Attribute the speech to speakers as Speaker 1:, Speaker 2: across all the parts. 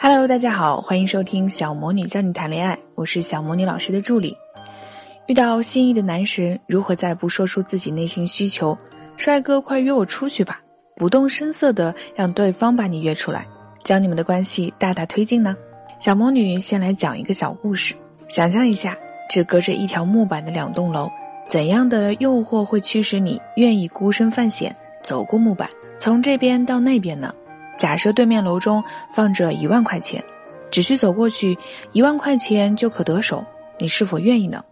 Speaker 1: Hello，大家好，欢迎收听小魔女教你谈恋爱，我是小魔女老师的助理。遇到心仪的男神，如何在不说出自己内心需求，帅哥快约我出去吧，不动声色的让对方把你约出来，将你们的关系大大推进呢？小魔女先来讲一个小故事，想象一下，只隔着一条木板的两栋楼，怎样的诱惑会驱使你愿意孤身犯险走过木板，从这边到那边呢？假设对面楼中放着一万块钱，只需走过去，一万块钱就可得手，你是否愿意呢？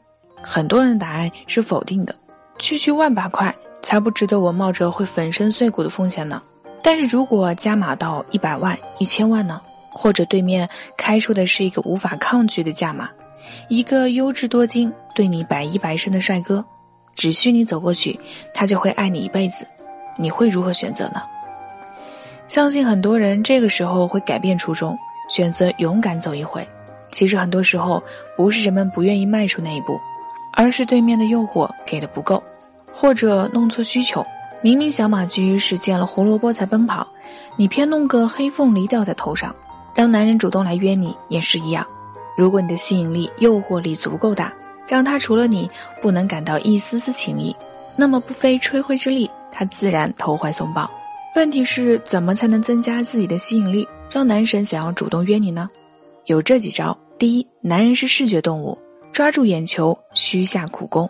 Speaker 1: 很多人的答案是否定的。区区万把块，才不值得我冒着会粉身碎骨的风险呢。但是如果加码到一百万、一千万呢？或者对面开出的是一个无法抗拒的价码，一个优质多金、对你百依百顺的帅哥，只需你走过去，他就会爱你一辈子，你会如何选择呢？相信很多人这个时候会改变初衷，选择勇敢走一回。其实很多时候不是人们不愿意迈出那一步，而是对面的诱惑给的不够，或者弄错需求。明明小马驹是见了胡萝卜才奔跑，你偏弄个黑凤梨吊在头上，让男人主动来约你也是一样。如果你的吸引力、诱惑力足够大，让他除了你不能感到一丝丝情意，那么不费吹灰之力，他自然投怀送抱。问题是怎么才能增加自己的吸引力，让男神想要主动约你呢？有这几招：第一，男人是视觉动物，抓住眼球需下苦功。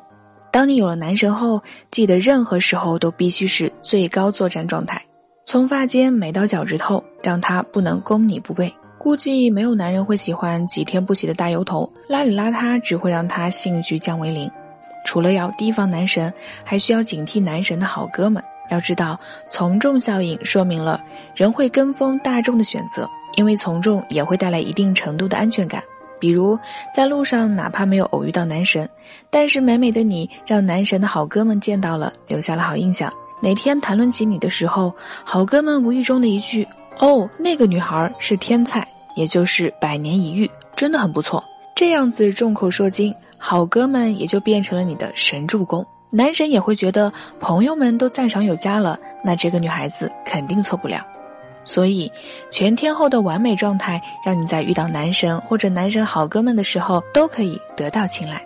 Speaker 1: 当你有了男神后，记得任何时候都必须是最高作战状态，从发尖美到脚趾头，让他不能攻你不备。估计没有男人会喜欢几天不洗的大油头，邋里邋遢只会让他兴趣降为零。除了要提防男神，还需要警惕男神的好哥们。要知道，从众效应说明了人会跟风大众的选择，因为从众也会带来一定程度的安全感。比如在路上，哪怕没有偶遇到男神，但是美美的你让男神的好哥们见到了，留下了好印象。哪天谈论起你的时候，好哥们无意中的一句“哦，那个女孩是天才”，也就是百年一遇，真的很不错。这样子众口铄金，好哥们也就变成了你的神助攻。男神也会觉得朋友们都赞赏有加了，那这个女孩子肯定错不了。所以，全天候的完美状态，让你在遇到男神或者男神好哥们的时候，都可以得到青睐。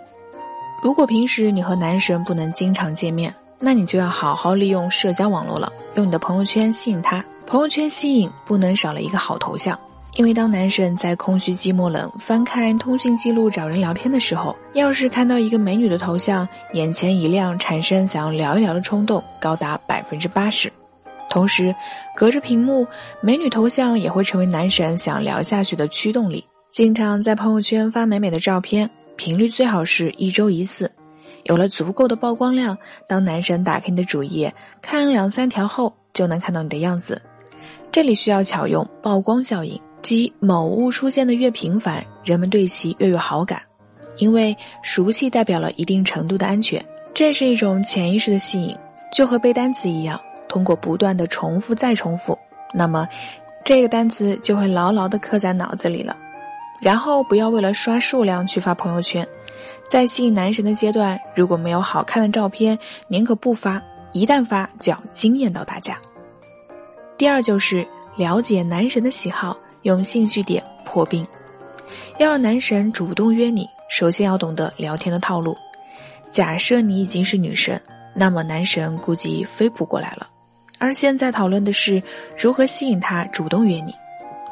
Speaker 1: 如果平时你和男神不能经常见面，那你就要好好利用社交网络了，用你的朋友圈吸引他。朋友圈吸引不能少了一个好头像。因为当男神在空虚、寂寞、冷翻看通讯记录找人聊天的时候，要是看到一个美女的头像，眼前一亮，产生想要聊一聊的冲动高达百分之八十。同时，隔着屏幕，美女头像也会成为男神想聊下去的驱动力。经常在朋友圈发美美的照片，频率最好是一周一次，有了足够的曝光量，当男神打开你的主页看两三条后，就能看到你的样子。这里需要巧用曝光效应。即某物出现的越频繁，人们对其越有好感，因为熟悉代表了一定程度的安全，这是一种潜意识的吸引，就和背单词一样，通过不断的重复再重复，那么这个单词就会牢牢的刻在脑子里了。然后不要为了刷数量去发朋友圈，在吸引男神的阶段，如果没有好看的照片，宁可不发，一旦发就要惊艳到大家。第二就是了解男神的喜好。用兴趣点破冰，要让男神主动约你，首先要懂得聊天的套路。假设你已经是女神，那么男神估计飞扑过来了。而现在讨论的是如何吸引他主动约你，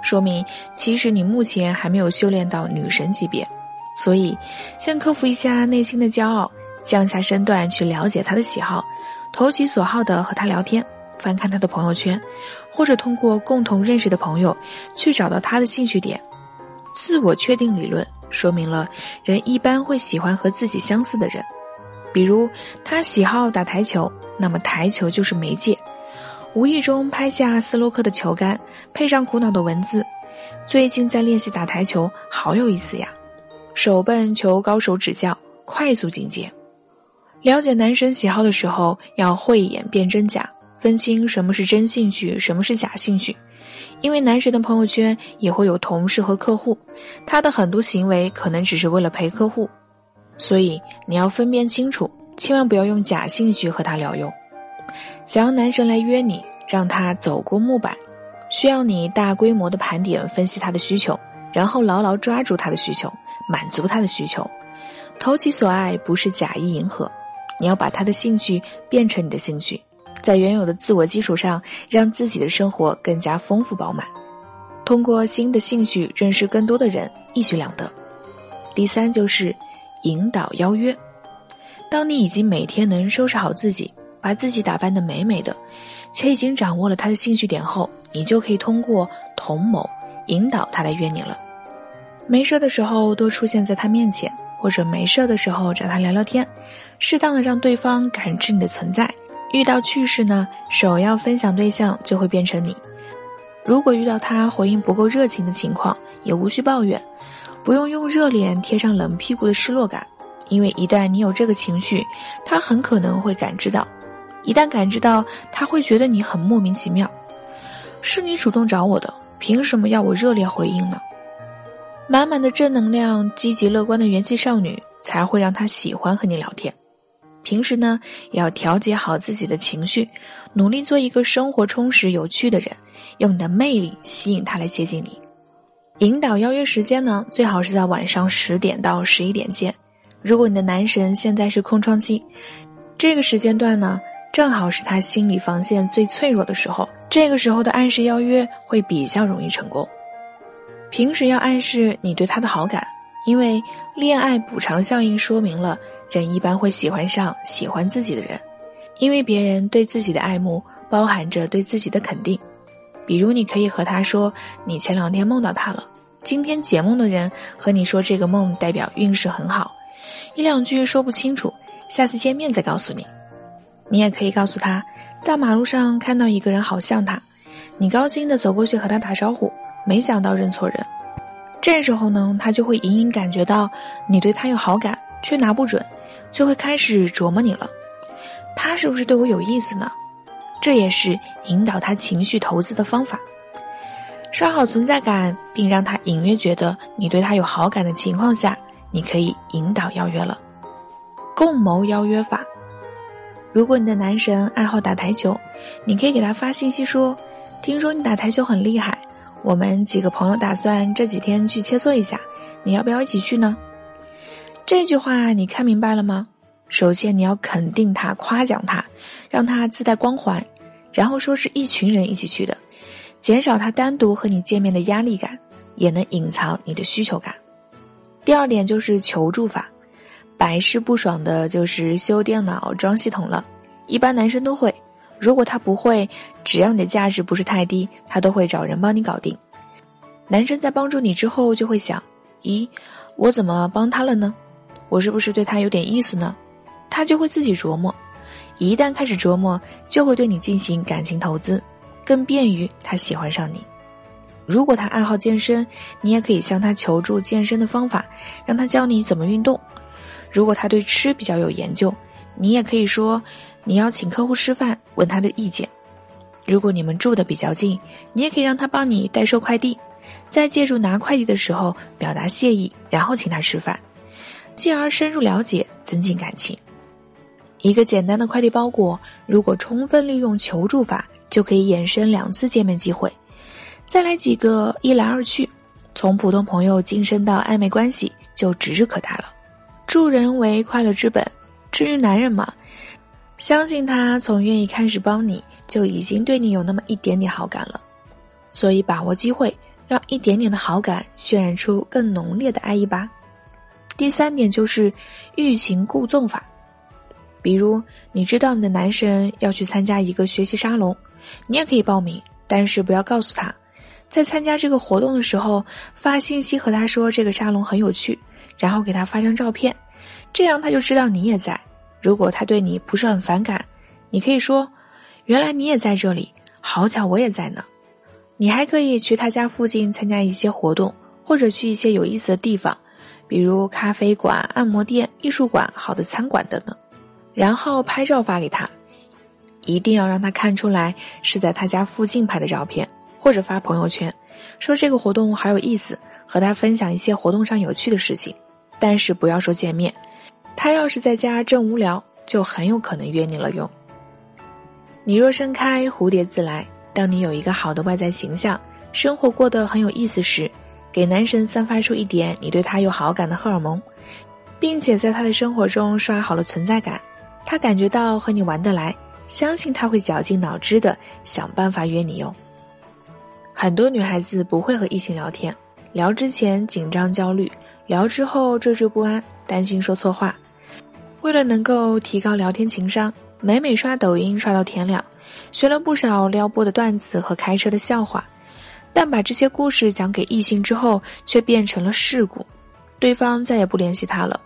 Speaker 1: 说明其实你目前还没有修炼到女神级别。所以，先克服一下内心的骄傲，降下身段去了解他的喜好，投其所好的和他聊天。翻看他的朋友圈，或者通过共同认识的朋友去找到他的兴趣点。自我确定理论说明了人一般会喜欢和自己相似的人，比如他喜好打台球，那么台球就是媒介。无意中拍下斯洛克的球杆，配上苦恼的文字：“最近在练习打台球，好有意思呀！”手笨求高手指教，快速进阶。了解男神喜好的时候，要慧眼辨真假。分清什么是真兴趣，什么是假兴趣，因为男神的朋友圈也会有同事和客户，他的很多行为可能只是为了陪客户，所以你要分辨清楚，千万不要用假兴趣和他聊用。想要男神来约你，让他走过木板，需要你大规模的盘点分析他的需求，然后牢牢抓住他的需求，满足他的需求。投其所爱不是假意迎合，你要把他的兴趣变成你的兴趣，在原有的自我基础上，让自己的生活更加丰富饱满。通过新的兴趣认识更多的人，一举两得。第三就是引导邀约。当你已经每天能收拾好自己，把自己打扮得美美的，且已经掌握了他的兴趣点后，你就可以通过同谋引导他来约你了。没事的时候多出现在他面前，或者没事的时候找他聊聊天，适当的让对方感知你的存在。遇到趣事呢，首要分享对象就会变成你。如果遇到他回应不够热情的情况，也无需抱怨，不用用热脸贴上冷屁股的失落感。因为一旦你有这个情绪，他很可能会感知到；一旦感知到，他会觉得你很莫名其妙。是你主动找我的，凭什么要我热烈回应呢？满满的正能量、积极乐观的元气少女，才会让他喜欢和你聊天。平时呢，也要调节好自己的情绪，努力做一个生活充实、有趣的人，用你的魅力吸引他来接近你。引导邀约时间呢，最好是在晚上十点到十一点见。如果你的男神现在是空窗期，这个时间段呢，正好是他心理防线最脆弱的时候。这个时候的暗示邀约会比较容易成功。平时要暗示你对他的好感，因为恋爱补偿效应说明了人一般会喜欢上喜欢自己的人，因为别人对自己的爱慕包含着对自己的肯定。比如，你可以和他说：“你前两天梦到他了，今天解梦的人和你说这个梦代表运势很好。”一两句说不清楚，下次见面再告诉你。你也可以告诉他，在马路上看到一个人好像他，你高兴的走过去和他打招呼，没想到认错人。这时候呢，他就会隐隐感觉到你对他有好感，却拿不准，就会开始琢磨你了。他是不是对我有意思呢？这也是引导他情绪投资的方法。刷好存在感，并让他隐约觉得你对他有好感的情况下。你可以引导邀约了，共谋邀约法。如果你的男神爱好打台球，你可以给他发信息说：“听说你打台球很厉害，我们几个朋友打算这几天去切磋一下，你要不要一起去呢？”这句话你看明白了吗？首先你要肯定他，夸奖他，让他自带光环，然后说是一群人一起去的，减少他单独和你见面的压力感，也能隐藏你的需求感。第二点就是求助法，百试不爽的就是修电脑、装系统了。一般男生都会，如果他不会，只要你的价值不是太低，他都会找人帮你搞定。男生在帮助你之后，就会想：咦，我怎么帮他了呢？我是不是对他有点意思呢？他就会自己琢磨。一旦开始琢磨，就会对你进行感情投资，更便于他喜欢上你。如果他爱好健身，你也可以向他求助健身的方法，让他教你怎么运动。如果他对吃比较有研究，你也可以说你要请客户吃饭，问他的意见。如果你们住的比较近，你也可以让他帮你代收快递，在借助拿快递的时候表达谢意，然后请他吃饭，进而深入了解，增进感情。一个简单的快递包裹，如果充分利用求助法，就可以衍生两次见面机会。再来几个一来二去，从普通朋友晋升到暧昧关系就指日可待了。助人为快乐之本，至于男人嘛，相信他从愿意开始帮你就已经对你有那么一点点好感了。所以把握机会，让一点点的好感渲染出更浓烈的爱意吧。第三点就是欲擒故纵法，比如你知道你的男神要去参加一个学习沙龙，你也可以报名，但是不要告诉他。在参加这个活动的时候，发信息和他说这个沙龙很有趣，然后给他发张照片，这样他就知道你也在。如果他对你不是很反感，你可以说：“原来你也在这里，好巧我也在呢。”你还可以去他家附近参加一些活动，或者去一些有意思的地方，比如咖啡馆、按摩店、艺术馆、好的餐馆等等，然后拍照发给他，一定要让他看出来是在他家附近拍的照片。或者发朋友圈，说这个活动好有意思，和他分享一些活动上有趣的事情，但是不要说见面。他要是在家正无聊，就很有可能约你了。用你若盛开，蝴蝶自来。当你有一个好的外在形象，生活过得很有意思时，给男神散发出一点你对他有好感的荷尔蒙，并且在他的生活中刷好了存在感，他感觉到和你玩得来，相信他会绞尽脑汁的想办法约你哟。很多女孩子不会和异性聊天，聊之前紧张焦虑，聊之后惴惴不安，担心说错话。为了能够提高聊天情商，每每刷抖音刷到天亮，学了不少撩拨的段子和开车的笑话。但把这些故事讲给异性之后，却变成了事故，对方再也不联系他了。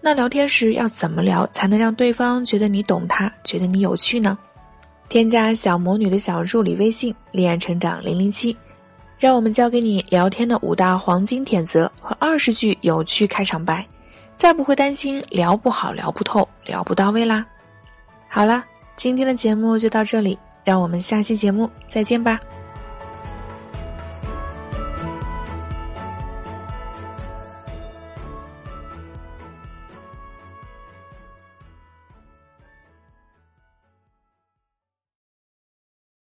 Speaker 1: 那聊天时要怎么聊才能让对方觉得你懂他，觉得你有趣呢？添加小魔女的小助理微信“恋爱成长零零七”，让我们教给你聊天的五大黄金铁则和二十句有趣开场白，再不会担心聊不好、聊不透、聊不到位啦。好啦，今天的节目就到这里，让我们下期节目再见吧。